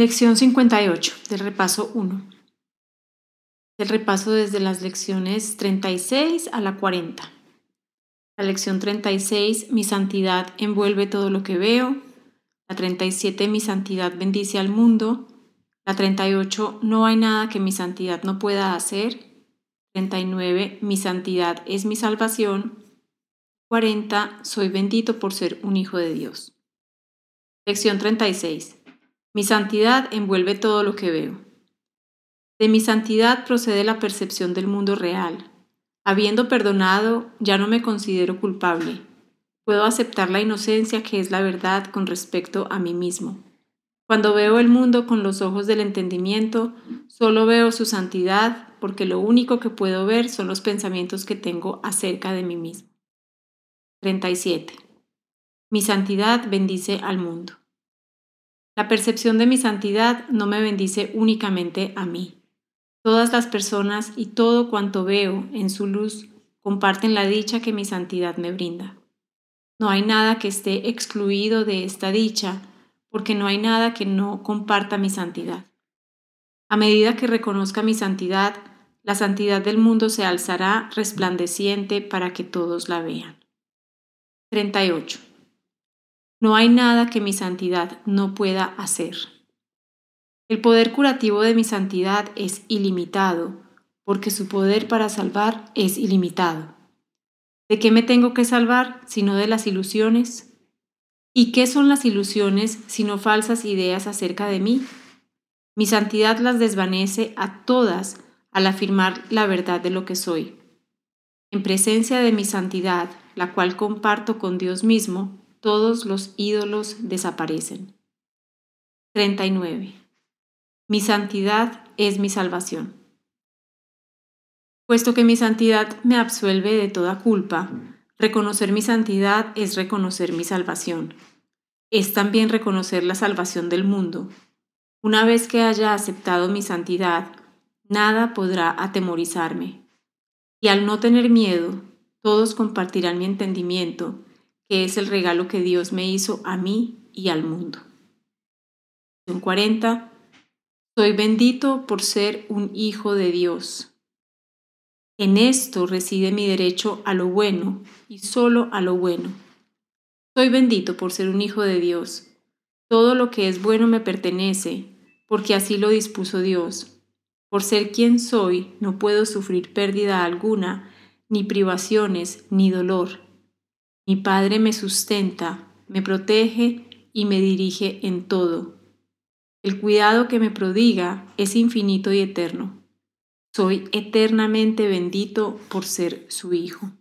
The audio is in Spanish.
Lección 58 del repaso 1. El repaso desde las lecciones 36 a la 40. La lección 36, mi santidad envuelve todo lo que veo. La 37, mi santidad bendice al mundo. La 38, no hay nada que mi santidad no pueda hacer. 39, mi santidad es mi salvación. 40, soy bendito por ser un hijo de Dios. Lección 36. Mi santidad envuelve todo lo que veo. De mi santidad procede la percepción del mundo real. Habiendo perdonado, ya no me considero culpable. Puedo aceptar la inocencia que es la verdad con respecto a mí mismo. Cuando veo el mundo con los ojos del entendimiento, solo veo su santidad porque lo único que puedo ver son los pensamientos que tengo acerca de mí mismo. 37. Mi santidad bendice al mundo. La percepción de mi santidad no me bendice únicamente a mí. Todas las personas y todo cuanto veo en su luz comparten la dicha que mi santidad me brinda. No hay nada que esté excluido de esta dicha, porque no hay nada que no comparta mi santidad. A medida que reconozca mi santidad, la santidad del mundo se alzará resplandeciente para que todos la vean. 38. No hay nada que mi santidad no pueda hacer. El poder curativo de mi santidad es ilimitado, porque su poder para salvar es ilimitado. ¿De qué me tengo que salvar sino de las ilusiones? ¿Y qué son las ilusiones sino falsas ideas acerca de mí? Mi santidad las desvanece a todas al afirmar la verdad de lo que soy. En presencia de mi santidad, la cual comparto con Dios mismo, todos los ídolos desaparecen. 39. Mi santidad es mi salvación. Puesto que mi santidad me absuelve de toda culpa, reconocer mi santidad es reconocer mi salvación. Es también reconocer la salvación del mundo. Una vez que haya aceptado mi santidad, nada podrá atemorizarme. Y al no tener miedo, todos compartirán mi entendimiento que es el regalo que Dios me hizo a mí y al mundo. 40. Soy bendito por ser un hijo de Dios. En esto reside mi derecho a lo bueno y solo a lo bueno. Soy bendito por ser un hijo de Dios. Todo lo que es bueno me pertenece, porque así lo dispuso Dios. Por ser quien soy, no puedo sufrir pérdida alguna, ni privaciones, ni dolor mi Padre me sustenta, me protege y me dirige en todo. El cuidado que me prodiga es infinito y eterno. Soy eternamente bendito por ser su Hijo.